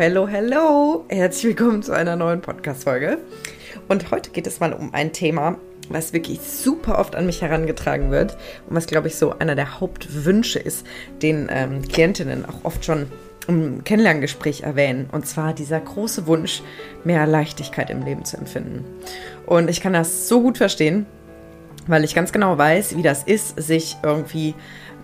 hello, hello. Herzlich willkommen zu einer neuen Podcast-Folge. Und heute geht es mal um ein Thema, was wirklich super oft an mich herangetragen wird und was, glaube ich, so einer der Hauptwünsche ist, den ähm, Klientinnen auch oft schon im Kennenlerngespräch erwähnen. Und zwar dieser große Wunsch, mehr Leichtigkeit im Leben zu empfinden. Und ich kann das so gut verstehen, weil ich ganz genau weiß, wie das ist, sich irgendwie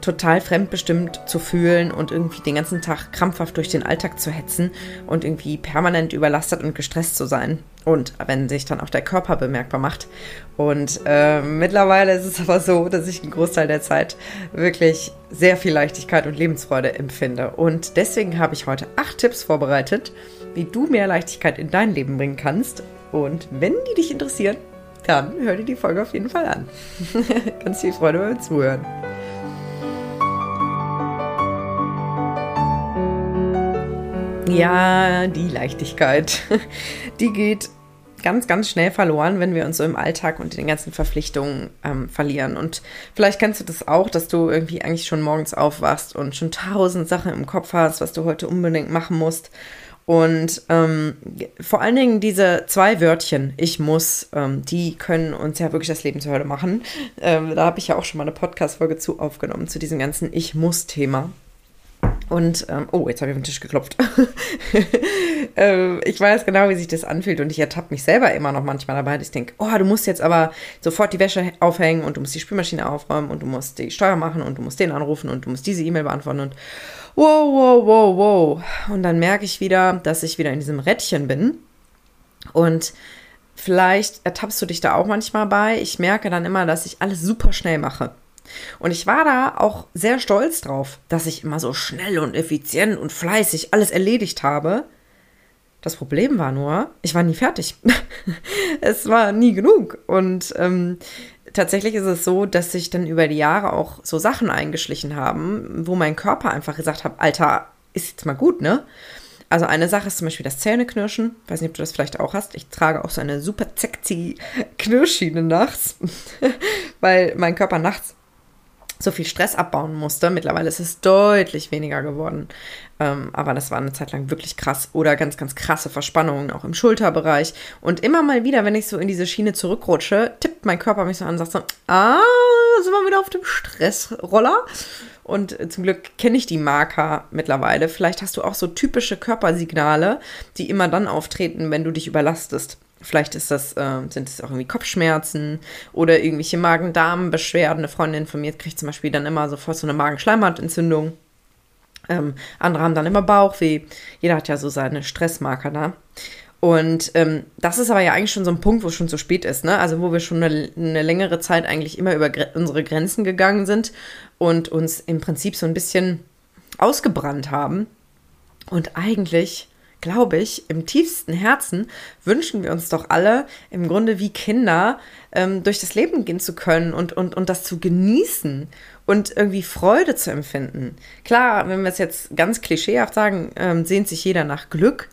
total fremdbestimmt zu fühlen und irgendwie den ganzen Tag krampfhaft durch den Alltag zu hetzen und irgendwie permanent überlastet und gestresst zu sein. Und wenn sich dann auch der Körper bemerkbar macht. Und äh, mittlerweile ist es aber so, dass ich einen Großteil der Zeit wirklich sehr viel Leichtigkeit und Lebensfreude empfinde. Und deswegen habe ich heute acht Tipps vorbereitet, wie du mehr Leichtigkeit in dein Leben bringen kannst. Und wenn die dich interessieren, dann hör dir die Folge auf jeden Fall an. Ganz viel Freude beim Zuhören. Ja, die Leichtigkeit. Die geht ganz, ganz schnell verloren, wenn wir uns so im Alltag und in den ganzen Verpflichtungen ähm, verlieren. Und vielleicht kennst du das auch, dass du irgendwie eigentlich schon morgens aufwachst und schon tausend Sachen im Kopf hast, was du heute unbedingt machen musst. Und ähm, vor allen Dingen diese zwei Wörtchen, ich muss, ähm, die können uns ja wirklich das Leben zur Hölle machen. Ähm, da habe ich ja auch schon mal eine Podcast-Folge zu aufgenommen, zu diesem ganzen Ich muss-Thema. Und, ähm, oh, jetzt habe ich auf den Tisch geklopft. ähm, ich weiß genau, wie sich das anfühlt und ich ertappe mich selber immer noch manchmal dabei, dass ich denke, oh, du musst jetzt aber sofort die Wäsche aufhängen und du musst die Spülmaschine aufräumen und du musst die Steuer machen und du musst den anrufen und du musst diese E-Mail beantworten und wow, wow, wow, wow. Und dann merke ich wieder, dass ich wieder in diesem Rädchen bin und vielleicht ertappst du dich da auch manchmal bei. Ich merke dann immer, dass ich alles super schnell mache. Und ich war da auch sehr stolz drauf, dass ich immer so schnell und effizient und fleißig alles erledigt habe. Das Problem war nur, ich war nie fertig. es war nie genug. Und ähm, tatsächlich ist es so, dass sich dann über die Jahre auch so Sachen eingeschlichen haben, wo mein Körper einfach gesagt hat, Alter, ist jetzt mal gut, ne? Also eine Sache ist zum Beispiel das Zähneknirschen. Weiß nicht, ob du das vielleicht auch hast. Ich trage auch so eine super sexy Knirschschiene nachts, weil mein Körper nachts so viel Stress abbauen musste. Mittlerweile ist es deutlich weniger geworden. Ähm, aber das war eine Zeit lang wirklich krass. Oder ganz, ganz krasse Verspannungen auch im Schulterbereich. Und immer mal wieder, wenn ich so in diese Schiene zurückrutsche, tippt mein Körper mich so an und sagt so, ah, sind wir wieder auf dem Stressroller. Und zum Glück kenne ich die Marker mittlerweile. Vielleicht hast du auch so typische Körpersignale, die immer dann auftreten, wenn du dich überlastest. Vielleicht ist das, äh, sind es auch irgendwie Kopfschmerzen oder irgendwelche Magen-Darm-Beschwerden. Eine Freundin von mir kriegt zum Beispiel dann immer sofort so eine Magenschleimhautentzündung. Ähm, andere haben dann immer Bauchweh. Jeder hat ja so seine Stressmarker da. Und ähm, das ist aber ja eigentlich schon so ein Punkt, wo es schon zu spät ist, ne? Also wo wir schon eine, eine längere Zeit eigentlich immer über gre unsere Grenzen gegangen sind und uns im Prinzip so ein bisschen ausgebrannt haben. Und eigentlich glaube ich, im tiefsten Herzen wünschen wir uns doch alle, im Grunde wie Kinder, ähm, durch das Leben gehen zu können und, und, und das zu genießen und irgendwie Freude zu empfinden. Klar, wenn wir es jetzt ganz klischeehaft sagen, ähm, sehnt sich jeder nach Glück.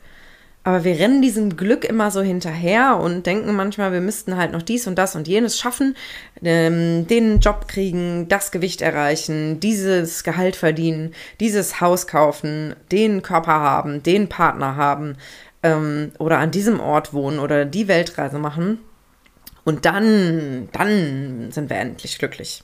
Aber wir rennen diesem Glück immer so hinterher und denken manchmal, wir müssten halt noch dies und das und jenes schaffen, ähm, den Job kriegen, das Gewicht erreichen, dieses Gehalt verdienen, dieses Haus kaufen, den Körper haben, den Partner haben ähm, oder an diesem Ort wohnen oder die Weltreise machen. Und dann, dann sind wir endlich glücklich.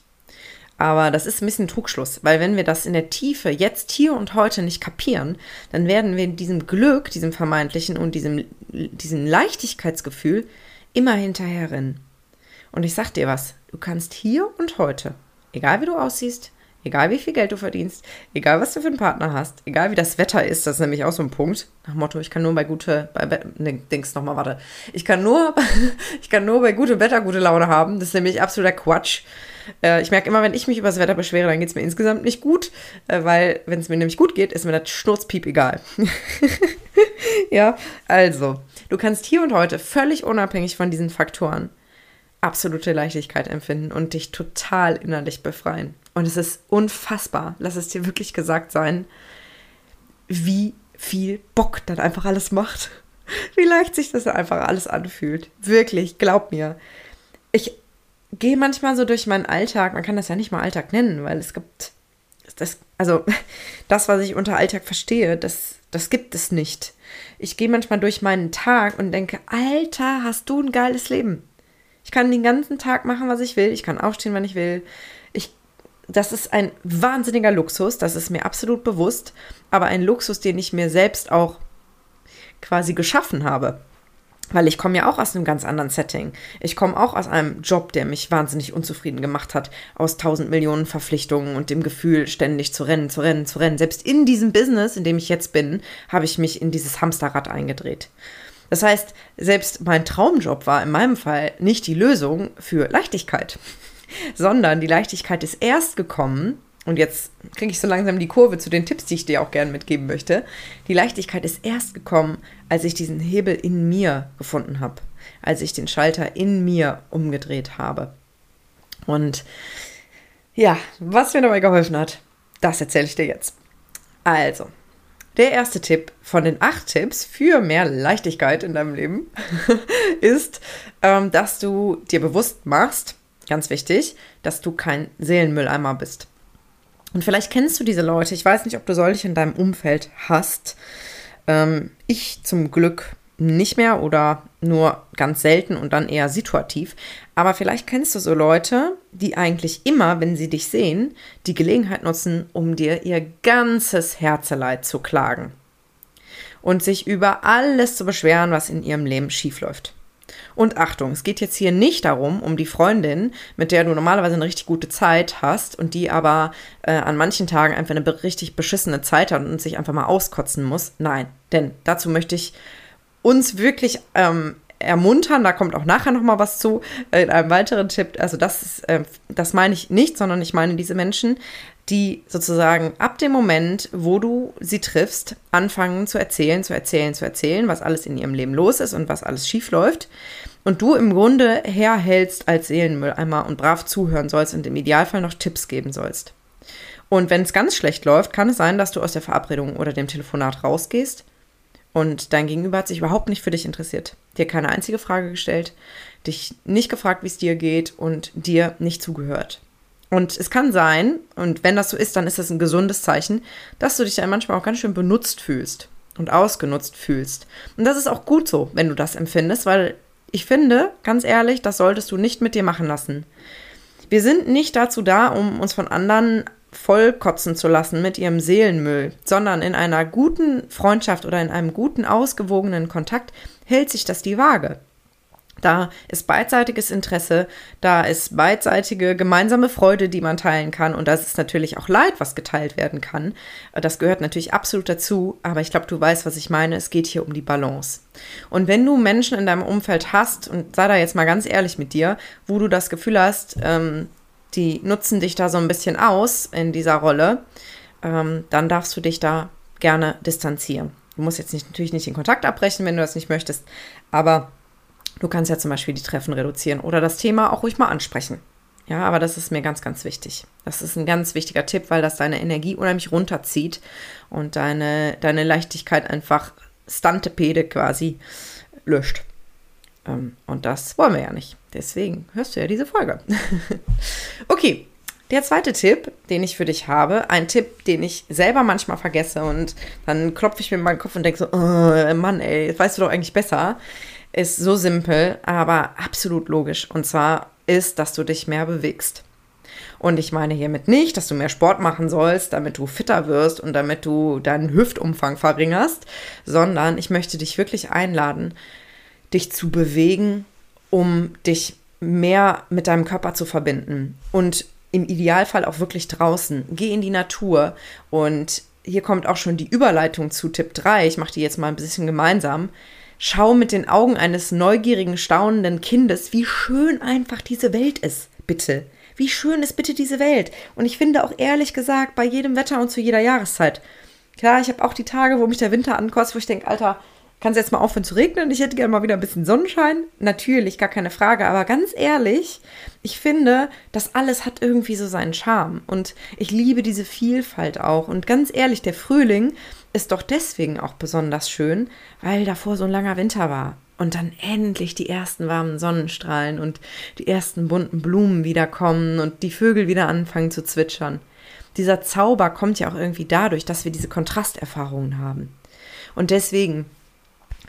Aber das ist ein bisschen Trugschluss, weil wenn wir das in der Tiefe jetzt, hier und heute nicht kapieren, dann werden wir diesem Glück, diesem vermeintlichen und diesem, diesem Leichtigkeitsgefühl immer hinterherrennen. Und ich sag dir was, du kannst hier und heute, egal wie du aussiehst, egal wie viel Geld du verdienst, egal was du für einen Partner hast, egal wie das Wetter ist, das ist nämlich auch so ein Punkt. Nach Motto, ich kann nur bei gute, bei, ne, denkst nochmal, warte, ich kann nur, ich kann nur bei gutem Wetter gute Laune haben. Das ist nämlich absoluter Quatsch. Äh, ich merke immer, wenn ich mich über das Wetter beschwere, dann geht es mir insgesamt nicht gut, äh, weil wenn es mir nämlich gut geht, ist mir das Schnurzpiep egal. ja, also, du kannst hier und heute völlig unabhängig von diesen Faktoren absolute Leichtigkeit empfinden und dich total innerlich befreien. Und es ist unfassbar, lass es dir wirklich gesagt sein, wie viel Bock dann einfach alles macht. Wie leicht sich das einfach alles anfühlt. Wirklich, glaub mir. Ich gehe manchmal so durch meinen Alltag, man kann das ja nicht mal Alltag nennen, weil es gibt das, also das, was ich unter Alltag verstehe, das, das gibt es nicht. Ich gehe manchmal durch meinen Tag und denke, Alter, hast du ein geiles Leben. Ich kann den ganzen Tag machen, was ich will. Ich kann aufstehen, wenn ich will. Das ist ein wahnsinniger Luxus. Das ist mir absolut bewusst. Aber ein Luxus, den ich mir selbst auch quasi geschaffen habe. Weil ich komme ja auch aus einem ganz anderen Setting. Ich komme auch aus einem Job, der mich wahnsinnig unzufrieden gemacht hat, aus tausend Millionen Verpflichtungen und dem Gefühl, ständig zu rennen, zu rennen, zu rennen. Selbst in diesem Business, in dem ich jetzt bin, habe ich mich in dieses Hamsterrad eingedreht. Das heißt, selbst mein Traumjob war in meinem Fall nicht die Lösung für Leichtigkeit, sondern die Leichtigkeit ist erst gekommen, und jetzt kriege ich so langsam die Kurve zu den Tipps, die ich dir auch gerne mitgeben möchte. Die Leichtigkeit ist erst gekommen, als ich diesen Hebel in mir gefunden habe, als ich den Schalter in mir umgedreht habe. Und ja, was mir dabei geholfen hat, das erzähle ich dir jetzt. Also, der erste Tipp von den acht Tipps für mehr Leichtigkeit in deinem Leben ist, ähm, dass du dir bewusst machst, ganz wichtig, dass du kein Seelenmülleimer bist. Und vielleicht kennst du diese Leute. Ich weiß nicht, ob du solche in deinem Umfeld hast. Ähm, ich zum Glück nicht mehr oder nur ganz selten und dann eher situativ. Aber vielleicht kennst du so Leute, die eigentlich immer, wenn sie dich sehen, die Gelegenheit nutzen, um dir ihr ganzes Herzeleid zu klagen. Und sich über alles zu beschweren, was in ihrem Leben schiefläuft. Und Achtung, es geht jetzt hier nicht darum, um die Freundin, mit der du normalerweise eine richtig gute Zeit hast und die aber äh, an manchen Tagen einfach eine richtig beschissene Zeit hat und sich einfach mal auskotzen muss. Nein, denn dazu möchte ich uns wirklich ähm, ermuntern. Da kommt auch nachher noch mal was zu äh, in einem weiteren Tipp. Also das, ist, äh, das meine ich nicht, sondern ich meine diese Menschen, die sozusagen ab dem Moment, wo du sie triffst, anfangen zu erzählen, zu erzählen, zu erzählen, was alles in ihrem Leben los ist und was alles schief läuft. Und du im Grunde herhältst als Seelenmülleimer und brav zuhören sollst und im Idealfall noch Tipps geben sollst. Und wenn es ganz schlecht läuft, kann es sein, dass du aus der Verabredung oder dem Telefonat rausgehst und dein Gegenüber hat sich überhaupt nicht für dich interessiert, dir keine einzige Frage gestellt, dich nicht gefragt, wie es dir geht und dir nicht zugehört. Und es kann sein, und wenn das so ist, dann ist das ein gesundes Zeichen, dass du dich dann manchmal auch ganz schön benutzt fühlst und ausgenutzt fühlst. Und das ist auch gut so, wenn du das empfindest, weil ich finde, ganz ehrlich, das solltest du nicht mit dir machen lassen. Wir sind nicht dazu da, um uns von anderen vollkotzen zu lassen mit ihrem Seelenmüll, sondern in einer guten Freundschaft oder in einem guten, ausgewogenen Kontakt hält sich das die Waage. Da ist beidseitiges Interesse, da ist beidseitige gemeinsame Freude, die man teilen kann. Und das ist natürlich auch Leid, was geteilt werden kann. Das gehört natürlich absolut dazu. Aber ich glaube, du weißt, was ich meine. Es geht hier um die Balance. Und wenn du Menschen in deinem Umfeld hast, und sei da jetzt mal ganz ehrlich mit dir, wo du das Gefühl hast, ähm, die nutzen dich da so ein bisschen aus in dieser Rolle, ähm, dann darfst du dich da gerne distanzieren. Du musst jetzt nicht, natürlich nicht den Kontakt abbrechen, wenn du das nicht möchtest, aber du kannst ja zum Beispiel die Treffen reduzieren oder das Thema auch ruhig mal ansprechen. Ja, aber das ist mir ganz, ganz wichtig. Das ist ein ganz wichtiger Tipp, weil das deine Energie unheimlich runterzieht und deine, deine Leichtigkeit einfach Stantepede quasi löscht. Ähm, und das wollen wir ja nicht. Deswegen hörst du ja diese Folge. okay, der zweite Tipp, den ich für dich habe, ein Tipp, den ich selber manchmal vergesse und dann klopfe ich mir in meinen Kopf und denke so, oh, Mann, ey, jetzt weißt du doch eigentlich besser, ist so simpel, aber absolut logisch. Und zwar ist, dass du dich mehr bewegst. Und ich meine hiermit nicht, dass du mehr Sport machen sollst, damit du fitter wirst und damit du deinen Hüftumfang verringerst, sondern ich möchte dich wirklich einladen, dich zu bewegen, um dich mehr mit deinem Körper zu verbinden. Und im Idealfall auch wirklich draußen. Geh in die Natur. Und hier kommt auch schon die Überleitung zu Tipp 3. Ich mache die jetzt mal ein bisschen gemeinsam. Schau mit den Augen eines neugierigen, staunenden Kindes, wie schön einfach diese Welt ist. Bitte. Wie schön ist bitte diese Welt? Und ich finde auch ehrlich gesagt, bei jedem Wetter und zu jeder Jahreszeit. Klar, ich habe auch die Tage, wo mich der Winter ankostet, wo ich denke, Alter, kann es jetzt mal aufhören zu regnen? Ich hätte gerne mal wieder ein bisschen Sonnenschein. Natürlich, gar keine Frage. Aber ganz ehrlich, ich finde, das alles hat irgendwie so seinen Charme. Und ich liebe diese Vielfalt auch. Und ganz ehrlich, der Frühling ist doch deswegen auch besonders schön, weil davor so ein langer Winter war. Und dann endlich die ersten warmen Sonnenstrahlen und die ersten bunten Blumen wiederkommen und die Vögel wieder anfangen zu zwitschern. Dieser Zauber kommt ja auch irgendwie dadurch, dass wir diese Kontrasterfahrungen haben. Und deswegen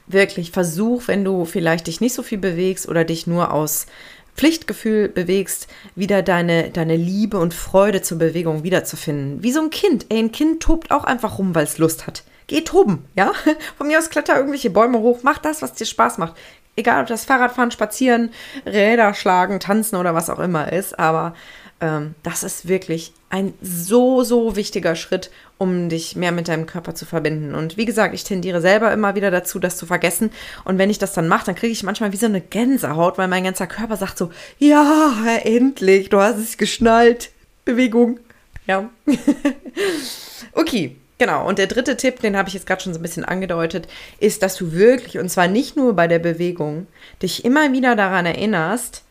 wirklich versuch, wenn du vielleicht dich nicht so viel bewegst oder dich nur aus Pflichtgefühl bewegst, wieder deine, deine Liebe und Freude zur Bewegung wiederzufinden. Wie so ein Kind. Ey, ein Kind tobt auch einfach rum, weil es Lust hat. Geh toben, ja? Von mir aus kletter irgendwelche Bäume hoch, mach das, was dir Spaß macht. Egal, ob das Fahrradfahren, Spazieren, Räder schlagen, tanzen oder was auch immer ist, aber ähm, das ist wirklich ein so, so wichtiger Schritt, um dich mehr mit deinem Körper zu verbinden. Und wie gesagt, ich tendiere selber immer wieder dazu, das zu vergessen. Und wenn ich das dann mache, dann kriege ich manchmal wie so eine Gänsehaut, weil mein ganzer Körper sagt so, ja, endlich, du hast es geschnallt. Bewegung. Ja. okay. Genau, und der dritte Tipp, den habe ich jetzt gerade schon so ein bisschen angedeutet, ist, dass du wirklich, und zwar nicht nur bei der Bewegung, dich immer wieder daran erinnerst,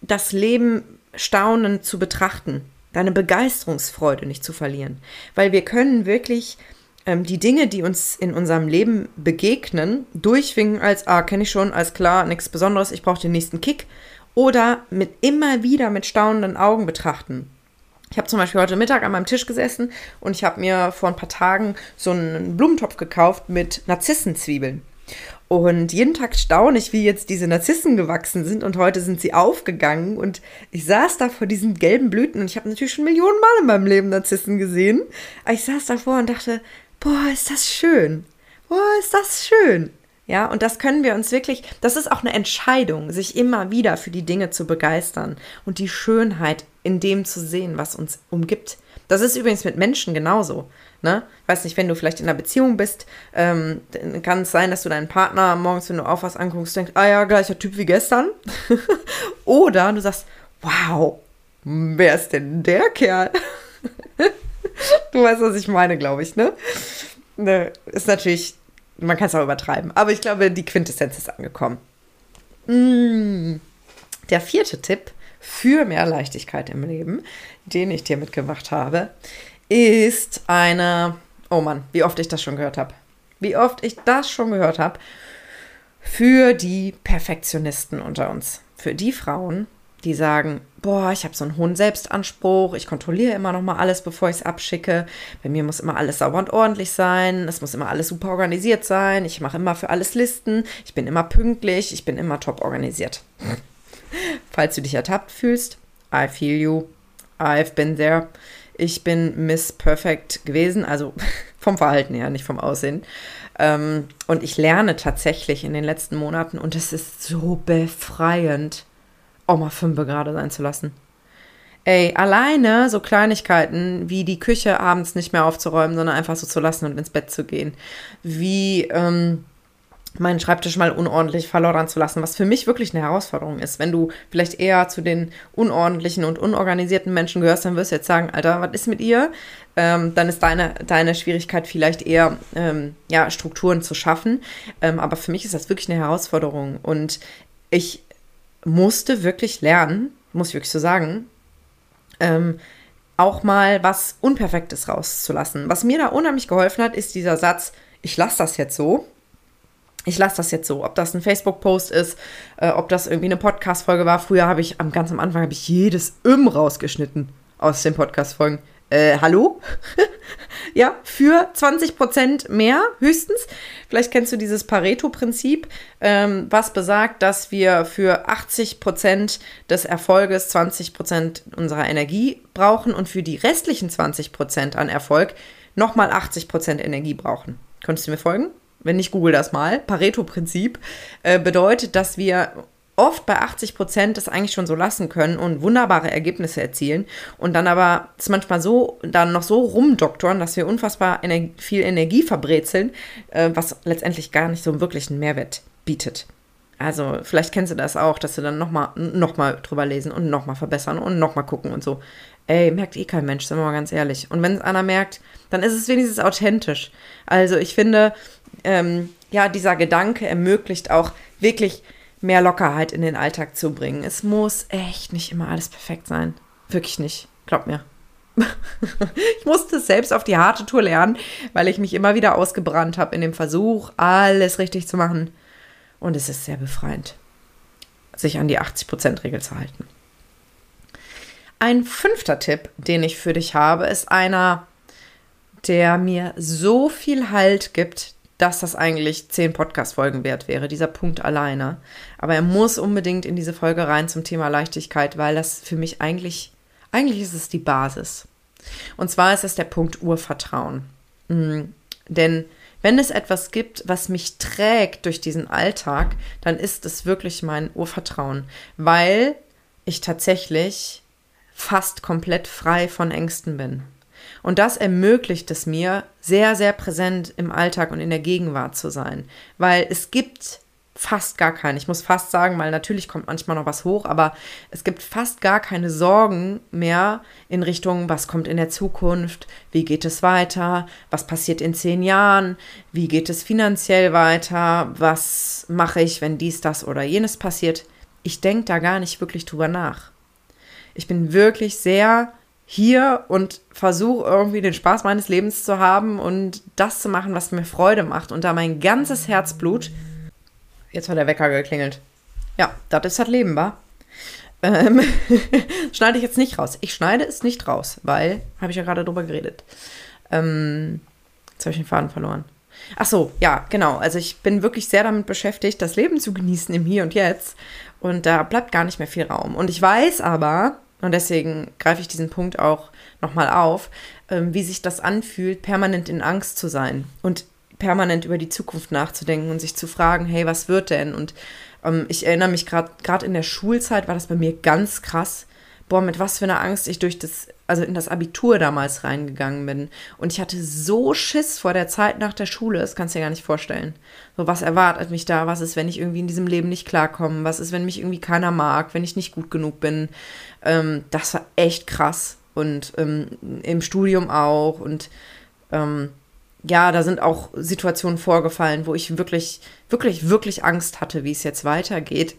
das Leben staunend zu betrachten, deine Begeisterungsfreude nicht zu verlieren. Weil wir können wirklich ähm, die Dinge, die uns in unserem Leben begegnen, durchwinken als, ah, kenne ich schon, als klar, nichts Besonderes, ich brauche den nächsten Kick. Oder mit immer wieder mit staunenden Augen betrachten. Ich habe zum Beispiel heute Mittag an meinem Tisch gesessen und ich habe mir vor ein paar Tagen so einen Blumentopf gekauft mit Narzissenzwiebeln. Und jeden Tag staune ich, wie jetzt diese Narzissen gewachsen sind und heute sind sie aufgegangen und ich saß da vor diesen gelben Blüten und ich habe natürlich schon Millionen Mal in meinem Leben Narzissen gesehen. Aber ich saß davor und dachte, boah, ist das schön. Boah, ist das schön. Ja, und das können wir uns wirklich, das ist auch eine Entscheidung, sich immer wieder für die Dinge zu begeistern und die Schönheit in dem zu sehen, was uns umgibt. Das ist übrigens mit Menschen genauso. Ne? Weiß nicht, wenn du vielleicht in einer Beziehung bist, ähm, kann es sein, dass du deinen Partner morgens, wenn du auf was anguckst, denkst, ah ja, gleicher Typ wie gestern. Oder du sagst, wow, wer ist denn der Kerl? du weißt, was ich meine, glaube ich, ne? ne? Ist natürlich, man kann es auch übertreiben, aber ich glaube, die Quintessenz ist angekommen. Mm. Der vierte Tipp für mehr Leichtigkeit im Leben, den ich dir mitgebracht habe, ist eine, oh Mann, wie oft ich das schon gehört habe. Wie oft ich das schon gehört habe. Für die Perfektionisten unter uns. Für die Frauen, die sagen, boah, ich habe so einen hohen Selbstanspruch, ich kontrolliere immer noch mal alles, bevor ich es abschicke. Bei mir muss immer alles sauber und ordentlich sein, es muss immer alles super organisiert sein, ich mache immer für alles Listen, ich bin immer pünktlich, ich bin immer top organisiert. Falls du dich ertappt fühlst, I feel you, I've been there. Ich bin Miss Perfect gewesen, also vom Verhalten her, nicht vom Aussehen. Ähm, und ich lerne tatsächlich in den letzten Monaten, und es ist so befreiend, auch mal fünf gerade sein zu lassen. Ey, alleine so Kleinigkeiten wie die Küche abends nicht mehr aufzuräumen, sondern einfach so zu lassen und ins Bett zu gehen. Wie, ähm, meinen Schreibtisch mal unordentlich verloren zu lassen, was für mich wirklich eine Herausforderung ist. Wenn du vielleicht eher zu den unordentlichen und unorganisierten Menschen gehörst, dann wirst du jetzt sagen, Alter, was ist mit ihr? Ähm, dann ist deine, deine Schwierigkeit vielleicht eher, ähm, ja, Strukturen zu schaffen. Ähm, aber für mich ist das wirklich eine Herausforderung. Und ich musste wirklich lernen, muss ich wirklich so sagen, ähm, auch mal was Unperfektes rauszulassen. Was mir da unheimlich geholfen hat, ist dieser Satz, ich lasse das jetzt so ich lasse das jetzt so. Ob das ein Facebook-Post ist, äh, ob das irgendwie eine Podcast-Folge war. Früher habe ich, am ganz am Anfang habe ich jedes Im rausgeschnitten aus den Podcast-Folgen. Äh, hallo? ja, für 20% mehr höchstens. Vielleicht kennst du dieses Pareto-Prinzip, ähm, was besagt, dass wir für 80% des Erfolges 20% unserer Energie brauchen und für die restlichen 20% an Erfolg nochmal 80% Energie brauchen. Könntest du mir folgen? Wenn nicht google das mal, Pareto-Prinzip, äh, bedeutet, dass wir oft bei 80 Prozent das eigentlich schon so lassen können und wunderbare Ergebnisse erzielen und dann aber es manchmal so, dann noch so rumdoktoren, dass wir unfassbar ener viel Energie verbrezeln, äh, was letztendlich gar nicht so einen wirklichen Mehrwert bietet. Also vielleicht kennst du das auch, dass du dann nochmal noch mal drüber lesen und nochmal verbessern und nochmal gucken und so. Ey, merkt eh kein Mensch, sind wir mal ganz ehrlich. Und wenn es einer merkt, dann ist es wenigstens authentisch. Also ich finde, ähm, ja, dieser Gedanke ermöglicht auch wirklich mehr Lockerheit in den Alltag zu bringen. Es muss echt nicht immer alles perfekt sein. Wirklich nicht. Glaub mir. ich musste es selbst auf die harte Tour lernen, weil ich mich immer wieder ausgebrannt habe in dem Versuch, alles richtig zu machen. Und es ist sehr befreiend, sich an die 80%-Regel zu halten. Ein fünfter Tipp, den ich für dich habe, ist einer, der mir so viel Halt gibt, dass das eigentlich zehn Podcast-Folgen wert wäre, dieser Punkt alleine. Aber er muss unbedingt in diese Folge rein zum Thema Leichtigkeit, weil das für mich eigentlich, eigentlich ist es die Basis. Und zwar ist es der Punkt Urvertrauen. Mhm. Denn wenn es etwas gibt, was mich trägt durch diesen Alltag, dann ist es wirklich mein Urvertrauen, weil ich tatsächlich fast komplett frei von Ängsten bin. Und das ermöglicht es mir, sehr, sehr präsent im Alltag und in der Gegenwart zu sein. Weil es gibt fast gar keine, ich muss fast sagen, weil natürlich kommt manchmal noch was hoch, aber es gibt fast gar keine Sorgen mehr in Richtung, was kommt in der Zukunft, wie geht es weiter, was passiert in zehn Jahren, wie geht es finanziell weiter, was mache ich, wenn dies, das oder jenes passiert. Ich denke da gar nicht wirklich drüber nach. Ich bin wirklich sehr hier und versuche irgendwie den Spaß meines Lebens zu haben und das zu machen, was mir Freude macht und da mein ganzes Herzblut. Jetzt hat der Wecker geklingelt. Ja, das ist das Leben, wa? Ähm, schneide ich jetzt nicht raus. Ich schneide es nicht raus, weil, habe ich ja gerade drüber geredet. Ähm, jetzt habe ich den Faden verloren. Ach so, ja, genau. Also ich bin wirklich sehr damit beschäftigt, das Leben zu genießen im Hier und Jetzt. Und da bleibt gar nicht mehr viel Raum. Und ich weiß aber, und deswegen greife ich diesen Punkt auch nochmal auf, ähm, wie sich das anfühlt, permanent in Angst zu sein und permanent über die Zukunft nachzudenken und sich zu fragen, hey, was wird denn? Und ähm, ich erinnere mich gerade, gerade in der Schulzeit war das bei mir ganz krass. Boah, mit was für einer Angst ich durch das, also in das Abitur damals reingegangen bin. Und ich hatte so Schiss vor der Zeit nach der Schule, das kannst du dir gar nicht vorstellen. So, was erwartet mich da? Was ist, wenn ich irgendwie in diesem Leben nicht klarkomme? Was ist, wenn mich irgendwie keiner mag, wenn ich nicht gut genug bin? Ähm, das war echt krass. Und ähm, im Studium auch. Und ähm, ja, da sind auch Situationen vorgefallen, wo ich wirklich, wirklich, wirklich Angst hatte, wie es jetzt weitergeht.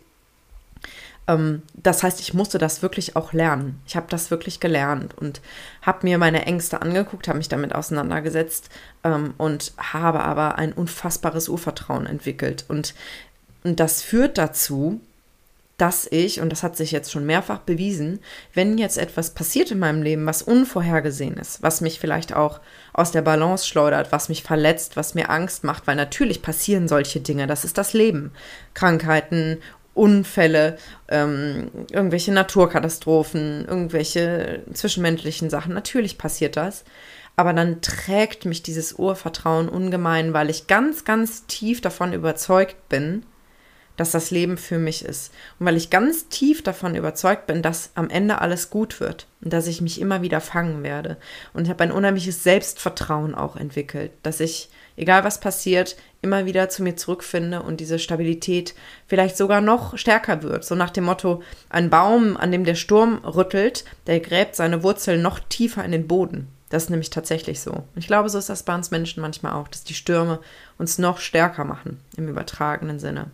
Ähm, das heißt, ich musste das wirklich auch lernen. Ich habe das wirklich gelernt und habe mir meine Ängste angeguckt, habe mich damit auseinandergesetzt ähm, und habe aber ein unfassbares Urvertrauen entwickelt. Und, und das führt dazu, dass ich, und das hat sich jetzt schon mehrfach bewiesen, wenn jetzt etwas passiert in meinem Leben, was unvorhergesehen ist, was mich vielleicht auch aus der Balance schleudert, was mich verletzt, was mir Angst macht, weil natürlich passieren solche Dinge, das ist das Leben. Krankheiten, Unfälle, ähm, irgendwelche Naturkatastrophen, irgendwelche zwischenmenschlichen Sachen, natürlich passiert das. Aber dann trägt mich dieses Urvertrauen ungemein, weil ich ganz, ganz tief davon überzeugt bin, dass das Leben für mich ist. Und weil ich ganz tief davon überzeugt bin, dass am Ende alles gut wird und dass ich mich immer wieder fangen werde. Und ich habe ein unheimliches Selbstvertrauen auch entwickelt, dass ich, egal was passiert, immer wieder zu mir zurückfinde und diese Stabilität vielleicht sogar noch stärker wird. So nach dem Motto, ein Baum, an dem der Sturm rüttelt, der gräbt seine Wurzeln noch tiefer in den Boden. Das ist nämlich tatsächlich so. Und ich glaube, so ist das bei uns Menschen manchmal auch, dass die Stürme uns noch stärker machen, im übertragenen Sinne.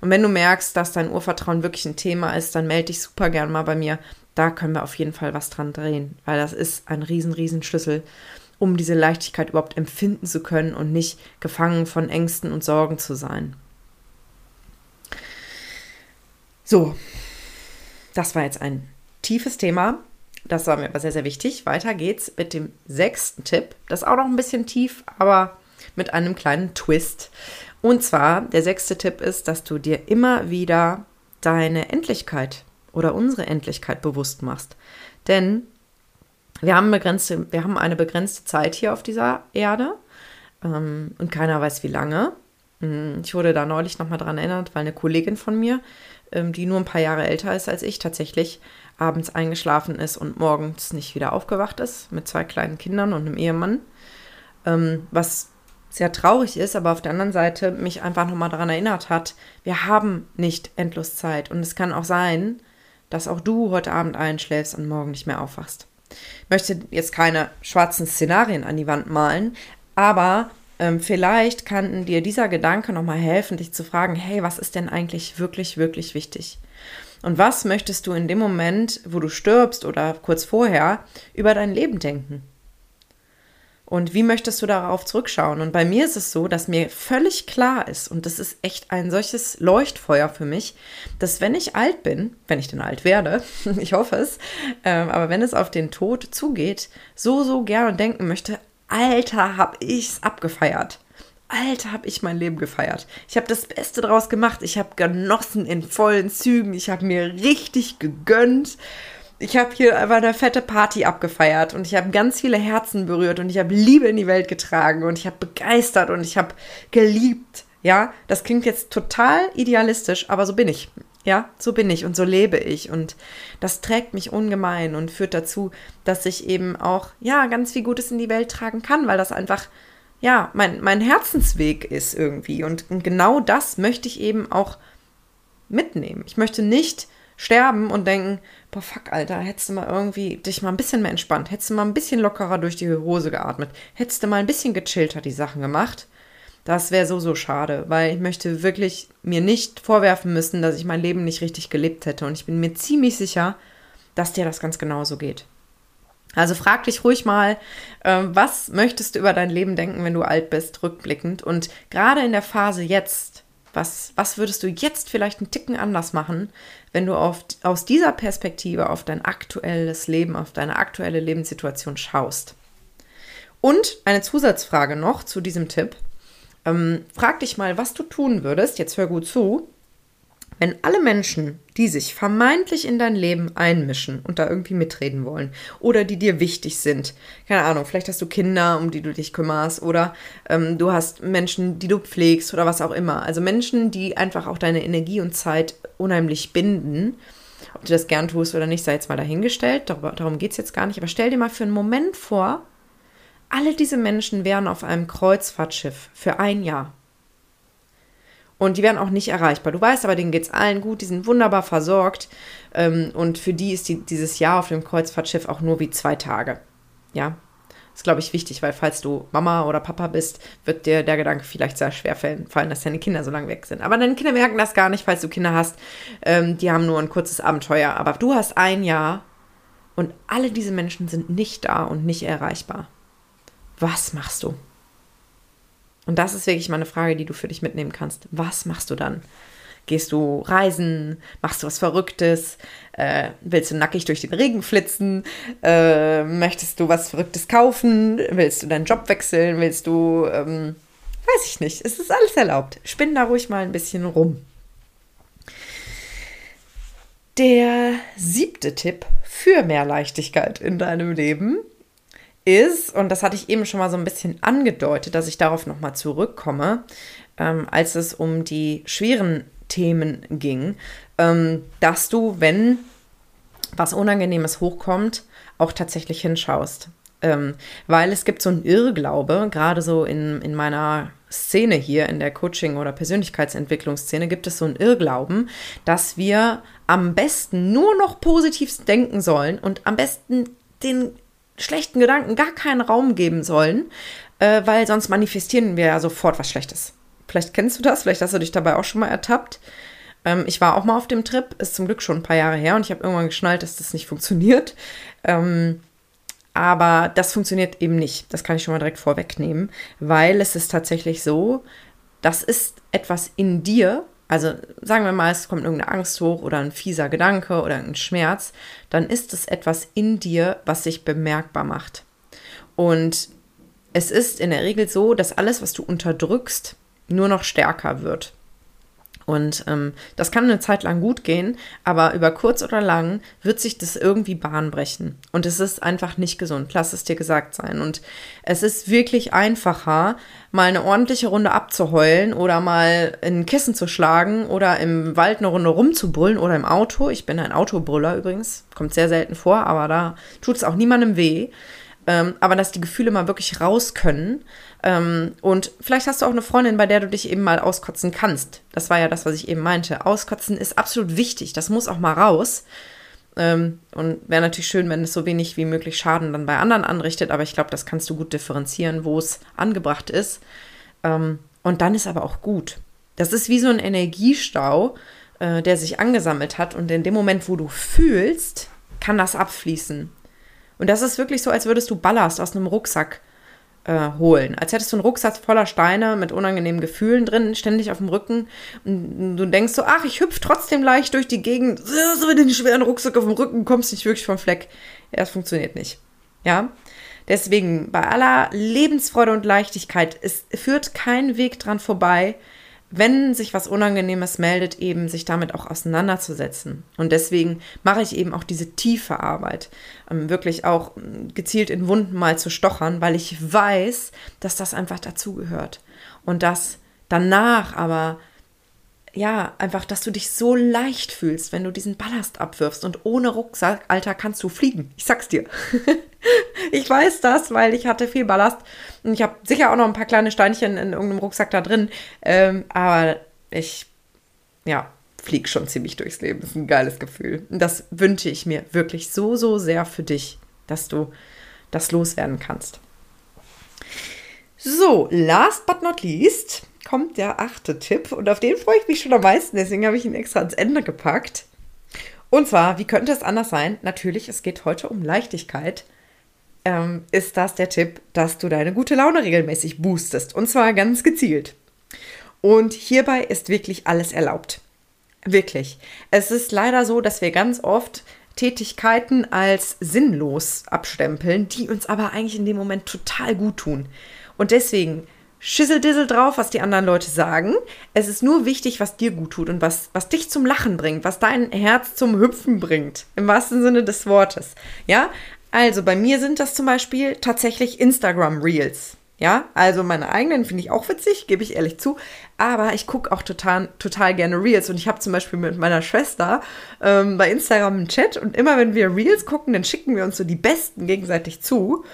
Und wenn du merkst, dass dein Urvertrauen wirklich ein Thema ist, dann melde dich super gern mal bei mir. Da können wir auf jeden Fall was dran drehen, weil das ist ein riesen, riesen Schlüssel, um diese Leichtigkeit überhaupt empfinden zu können und nicht gefangen von Ängsten und Sorgen zu sein. So, das war jetzt ein tiefes Thema. Das war mir aber sehr, sehr wichtig. Weiter geht's mit dem sechsten Tipp. Das ist auch noch ein bisschen tief, aber mit einem kleinen Twist. Und zwar, der sechste Tipp ist, dass du dir immer wieder deine Endlichkeit oder unsere Endlichkeit bewusst machst. Denn wir haben, begrenzte, wir haben eine begrenzte Zeit hier auf dieser Erde ähm, und keiner weiß wie lange. Hm, ich wurde da neulich nochmal dran erinnert, weil eine Kollegin von mir, ähm, die nur ein paar Jahre älter ist als ich, tatsächlich abends eingeschlafen ist und morgens nicht wieder aufgewacht ist mit zwei kleinen Kindern und einem Ehemann. Ähm, was sehr traurig ist, aber auf der anderen Seite mich einfach nochmal daran erinnert hat, wir haben nicht endlos Zeit. Und es kann auch sein, dass auch du heute Abend einschläfst und morgen nicht mehr aufwachst. Ich möchte jetzt keine schwarzen Szenarien an die Wand malen, aber ähm, vielleicht kann dir dieser Gedanke nochmal helfen, dich zu fragen, hey, was ist denn eigentlich wirklich, wirklich wichtig? Und was möchtest du in dem Moment, wo du stirbst oder kurz vorher, über dein Leben denken? Und wie möchtest du darauf zurückschauen? Und bei mir ist es so, dass mir völlig klar ist, und das ist echt ein solches Leuchtfeuer für mich, dass wenn ich alt bin, wenn ich denn alt werde, ich hoffe es, äh, aber wenn es auf den Tod zugeht, so, so gerne denken möchte, Alter, hab ich's abgefeiert. Alter, habe ich mein Leben gefeiert. Ich habe das Beste draus gemacht. Ich habe genossen in vollen Zügen. Ich habe mir richtig gegönnt. Ich habe hier einfach eine fette Party abgefeiert und ich habe ganz viele Herzen berührt und ich habe Liebe in die Welt getragen und ich habe begeistert und ich habe geliebt. Ja, das klingt jetzt total idealistisch, aber so bin ich. Ja, so bin ich und so lebe ich. Und das trägt mich ungemein und führt dazu, dass ich eben auch, ja, ganz viel Gutes in die Welt tragen kann, weil das einfach, ja, mein, mein Herzensweg ist irgendwie. Und, und genau das möchte ich eben auch mitnehmen. Ich möchte nicht sterben und denken, boah, fuck, Alter, hättest du mal irgendwie dich mal ein bisschen mehr entspannt, hättest du mal ein bisschen lockerer durch die Hose geatmet, hättest du mal ein bisschen gechillter die Sachen gemacht, das wäre so, so schade, weil ich möchte wirklich mir nicht vorwerfen müssen, dass ich mein Leben nicht richtig gelebt hätte. Und ich bin mir ziemlich sicher, dass dir das ganz genauso geht. Also frag dich ruhig mal, äh, was möchtest du über dein Leben denken, wenn du alt bist, rückblickend? Und gerade in der Phase jetzt, was, was würdest du jetzt vielleicht einen Ticken anders machen, wenn du auf, aus dieser Perspektive auf dein aktuelles Leben, auf deine aktuelle Lebenssituation schaust? Und eine Zusatzfrage noch zu diesem Tipp. Ähm, frag dich mal, was du tun würdest, jetzt hör gut zu, wenn alle Menschen, die sich vermeintlich in dein Leben einmischen und da irgendwie mitreden wollen oder die dir wichtig sind, keine Ahnung, vielleicht hast du Kinder, um die du dich kümmerst oder ähm, du hast Menschen, die du pflegst oder was auch immer. Also Menschen, die einfach auch deine Energie und Zeit unheimlich binden. Ob du das gern tust oder nicht, sei jetzt mal dahingestellt. Darüber, darum geht es jetzt gar nicht. Aber stell dir mal für einen Moment vor, alle diese Menschen wären auf einem Kreuzfahrtschiff für ein Jahr. Und die wären auch nicht erreichbar. Du weißt aber, denen geht es allen gut, die sind wunderbar versorgt. Ähm, und für die ist die, dieses Jahr auf dem Kreuzfahrtschiff auch nur wie zwei Tage. Ja, ist, glaube ich, wichtig, weil falls du Mama oder Papa bist, wird dir der Gedanke vielleicht sehr schwer fallen, dass deine Kinder so lange weg sind. Aber deine Kinder merken das gar nicht, falls du Kinder hast. Ähm, die haben nur ein kurzes Abenteuer. Aber du hast ein Jahr und alle diese Menschen sind nicht da und nicht erreichbar was machst du? Und das ist wirklich mal eine Frage, die du für dich mitnehmen kannst. Was machst du dann? Gehst du reisen? Machst du was Verrücktes? Äh, willst du nackig durch den Regen flitzen? Äh, möchtest du was Verrücktes kaufen? Willst du deinen Job wechseln? Willst du, ähm, weiß ich nicht. Es ist alles erlaubt. Spinn da ruhig mal ein bisschen rum. Der siebte Tipp für mehr Leichtigkeit in deinem Leben ist, und das hatte ich eben schon mal so ein bisschen angedeutet, dass ich darauf nochmal zurückkomme, ähm, als es um die schweren Themen ging, ähm, dass du, wenn was Unangenehmes hochkommt, auch tatsächlich hinschaust. Ähm, weil es gibt so einen Irrglaube, gerade so in, in meiner Szene hier, in der Coaching- oder Persönlichkeitsentwicklungsszene, gibt es so einen Irrglauben, dass wir am besten nur noch positiv denken sollen und am besten den schlechten Gedanken gar keinen Raum geben sollen, äh, weil sonst manifestieren wir ja sofort was Schlechtes. Vielleicht kennst du das, vielleicht hast du dich dabei auch schon mal ertappt. Ähm, ich war auch mal auf dem Trip, ist zum Glück schon ein paar Jahre her und ich habe irgendwann geschnallt, dass das nicht funktioniert. Ähm, aber das funktioniert eben nicht. Das kann ich schon mal direkt vorwegnehmen, weil es ist tatsächlich so, das ist etwas in dir, also sagen wir mal, es kommt irgendeine Angst hoch oder ein fieser Gedanke oder ein Schmerz, dann ist es etwas in dir, was sich bemerkbar macht. Und es ist in der Regel so, dass alles, was du unterdrückst, nur noch stärker wird. Und ähm, das kann eine Zeit lang gut gehen, aber über kurz oder lang wird sich das irgendwie Bahn brechen. Und es ist einfach nicht gesund. Lass es dir gesagt sein. Und es ist wirklich einfacher, mal eine ordentliche Runde abzuheulen oder mal in ein Kissen zu schlagen oder im Wald eine Runde rumzubrüllen oder im Auto. Ich bin ein Autobrüller übrigens. Kommt sehr selten vor, aber da tut es auch niemandem weh. Ähm, aber dass die Gefühle mal wirklich raus können ähm, und vielleicht hast du auch eine Freundin, bei der du dich eben mal auskotzen kannst. Das war ja das, was ich eben meinte. Auskotzen ist absolut wichtig. Das muss auch mal raus. Ähm, und wäre natürlich schön, wenn es so wenig wie möglich Schaden dann bei anderen anrichtet. Aber ich glaube, das kannst du gut differenzieren, wo es angebracht ist. Ähm, und dann ist aber auch gut. Das ist wie so ein Energiestau, äh, der sich angesammelt hat. Und in dem Moment, wo du fühlst, kann das abfließen. Und das ist wirklich so, als würdest du Ballast aus einem Rucksack äh, holen. Als hättest du einen Rucksack voller Steine mit unangenehmen Gefühlen drin, ständig auf dem Rücken. Und du denkst so, ach, ich hüpfe trotzdem leicht durch die Gegend. So mit den schweren Rucksack auf dem Rücken kommst nicht wirklich vom Fleck. Ja, das funktioniert nicht. Ja. Deswegen bei aller Lebensfreude und Leichtigkeit, es führt kein Weg dran vorbei, wenn sich was Unangenehmes meldet, eben sich damit auch auseinanderzusetzen. Und deswegen mache ich eben auch diese tiefe Arbeit, ähm, wirklich auch ähm, gezielt in Wunden mal zu stochern, weil ich weiß, dass das einfach dazugehört. Und dass danach aber ja, einfach, dass du dich so leicht fühlst, wenn du diesen Ballast abwirfst und ohne Rucksack, Alter, kannst du fliegen. Ich sag's dir. ich weiß das, weil ich hatte viel Ballast und ich habe sicher auch noch ein paar kleine Steinchen in irgendeinem Rucksack da drin. Ähm, aber ich, ja, flieg schon ziemlich durchs Leben. Das ist ein geiles Gefühl. Und das wünsche ich mir wirklich so, so sehr für dich, dass du das loswerden kannst. So, last but not least kommt der achte Tipp und auf den freue ich mich schon am meisten, deswegen habe ich ihn extra ans Ende gepackt. Und zwar, wie könnte es anders sein? Natürlich, es geht heute um Leichtigkeit. Ähm, ist das der Tipp, dass du deine gute Laune regelmäßig boostest und zwar ganz gezielt. Und hierbei ist wirklich alles erlaubt. Wirklich. Es ist leider so, dass wir ganz oft Tätigkeiten als sinnlos abstempeln, die uns aber eigentlich in dem Moment total gut tun. Und deswegen Schisseldissel drauf, was die anderen Leute sagen. Es ist nur wichtig, was dir gut tut und was, was dich zum Lachen bringt, was dein Herz zum Hüpfen bringt. Im wahrsten Sinne des Wortes. Ja, also bei mir sind das zum Beispiel tatsächlich Instagram Reels. Ja, also meine eigenen finde ich auch witzig, gebe ich ehrlich zu. Aber ich gucke auch total, total gerne Reels. Und ich habe zum Beispiel mit meiner Schwester ähm, bei Instagram einen Chat. Und immer wenn wir Reels gucken, dann schicken wir uns so die besten gegenseitig zu.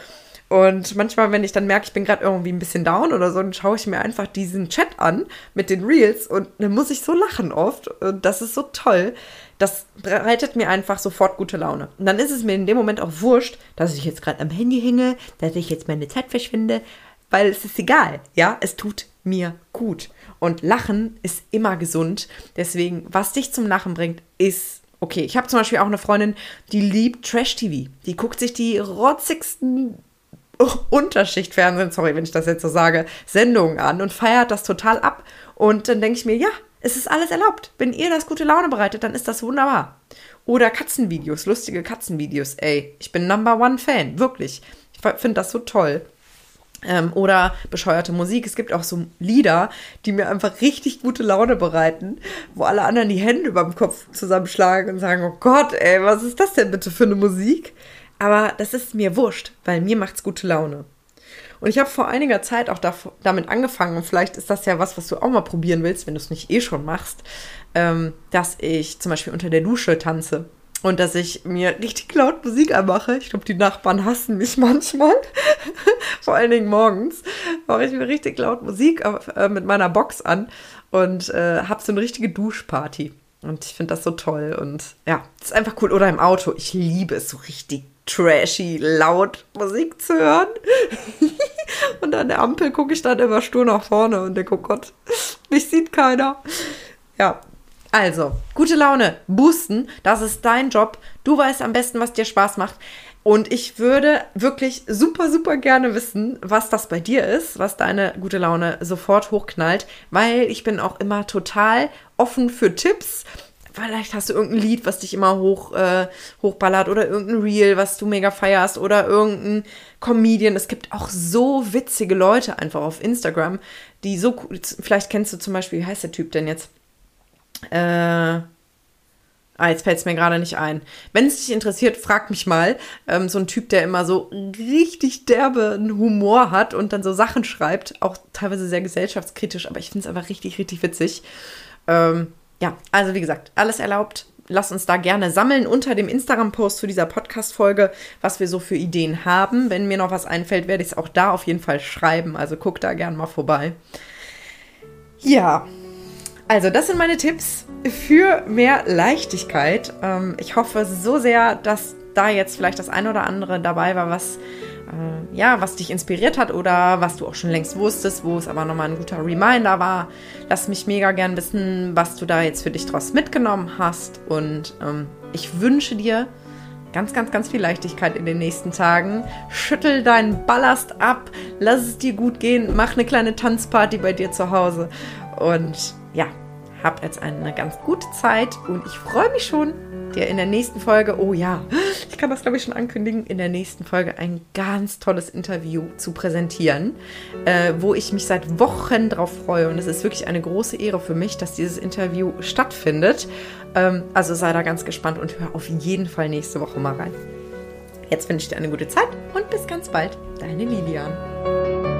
Und manchmal, wenn ich dann merke, ich bin gerade irgendwie ein bisschen down oder so, dann schaue ich mir einfach diesen Chat an mit den Reels und dann muss ich so lachen oft. Und das ist so toll. Das bereitet mir einfach sofort gute Laune. Und dann ist es mir in dem Moment auch wurscht, dass ich jetzt gerade am Handy hänge, dass ich jetzt meine Zeit verschwinde, weil es ist egal. Ja, es tut mir gut. Und Lachen ist immer gesund. Deswegen, was dich zum Lachen bringt, ist okay. Ich habe zum Beispiel auch eine Freundin, die liebt Trash-TV. Die guckt sich die rotzigsten Unterschichtfernsehen, sorry, wenn ich das jetzt so sage, Sendungen an und feiert das total ab. Und dann denke ich mir, ja, es ist alles erlaubt. Wenn ihr das gute Laune bereitet, dann ist das wunderbar. Oder Katzenvideos, lustige Katzenvideos. Ey, ich bin Number One Fan, wirklich. Ich finde das so toll. Ähm, oder bescheuerte Musik. Es gibt auch so Lieder, die mir einfach richtig gute Laune bereiten, wo alle anderen die Hände über dem Kopf zusammenschlagen und sagen, oh Gott, ey, was ist das denn bitte für eine Musik? Aber das ist mir wurscht, weil mir macht's gute Laune. Und ich habe vor einiger Zeit auch damit angefangen, und vielleicht ist das ja was, was du auch mal probieren willst, wenn du es nicht eh schon machst, ähm, dass ich zum Beispiel unter der Dusche tanze. Und dass ich mir richtig laut Musik anmache. Ich glaube, die Nachbarn hassen mich manchmal. Vor allen Dingen morgens mache ich mir richtig laut Musik äh, mit meiner Box an und äh, habe so eine richtige Duschparty. Und ich finde das so toll. Und ja, ist einfach cool. Oder im Auto. Ich liebe es so richtig trashy, laut Musik zu hören. und an der Ampel gucke ich dann immer stur nach vorne und denke, oh Gott, mich sieht keiner. Ja, also, gute Laune, boosten, das ist dein Job. Du weißt am besten, was dir Spaß macht. Und ich würde wirklich super, super gerne wissen, was das bei dir ist, was deine gute Laune sofort hochknallt, weil ich bin auch immer total offen für Tipps vielleicht hast du irgendein Lied, was dich immer hoch, äh, hochballert oder irgendein Reel, was du mega feierst oder irgendein Comedian. Es gibt auch so witzige Leute einfach auf Instagram, die so cool, vielleicht kennst du zum Beispiel, wie heißt der Typ denn jetzt? Äh, Ah, jetzt fällt es mir gerade nicht ein. Wenn es dich interessiert, frag mich mal. Ähm, so ein Typ, der immer so richtig derben Humor hat und dann so Sachen schreibt, auch teilweise sehr gesellschaftskritisch, aber ich finde es einfach richtig, richtig witzig. Ähm, ja, also wie gesagt, alles erlaubt. Lass uns da gerne sammeln unter dem Instagram-Post zu dieser Podcast-Folge, was wir so für Ideen haben. Wenn mir noch was einfällt, werde ich es auch da auf jeden Fall schreiben. Also guck da gerne mal vorbei. Ja, also das sind meine Tipps für mehr Leichtigkeit. Ähm, ich hoffe so sehr, dass da jetzt vielleicht das eine oder andere dabei war, was äh, ja, was dich inspiriert hat oder was du auch schon längst wusstest, wo es aber nochmal ein guter Reminder war. Lass mich mega gern wissen, was du da jetzt für dich draus mitgenommen hast. Und ähm, ich wünsche dir ganz, ganz, ganz viel Leichtigkeit in den nächsten Tagen. Schüttel deinen Ballast ab, lass es dir gut gehen, mach eine kleine Tanzparty bei dir zu Hause. Und ja, hab jetzt eine ganz gute Zeit und ich freue mich schon, dir in der nächsten Folge, oh ja, ich kann das glaube ich schon ankündigen, in der nächsten Folge ein ganz tolles Interview zu präsentieren, äh, wo ich mich seit Wochen drauf freue. Und es ist wirklich eine große Ehre für mich, dass dieses Interview stattfindet. Ähm, also sei da ganz gespannt und hör auf jeden Fall nächste Woche mal rein. Jetzt wünsche ich dir eine gute Zeit und bis ganz bald. Deine Lilian.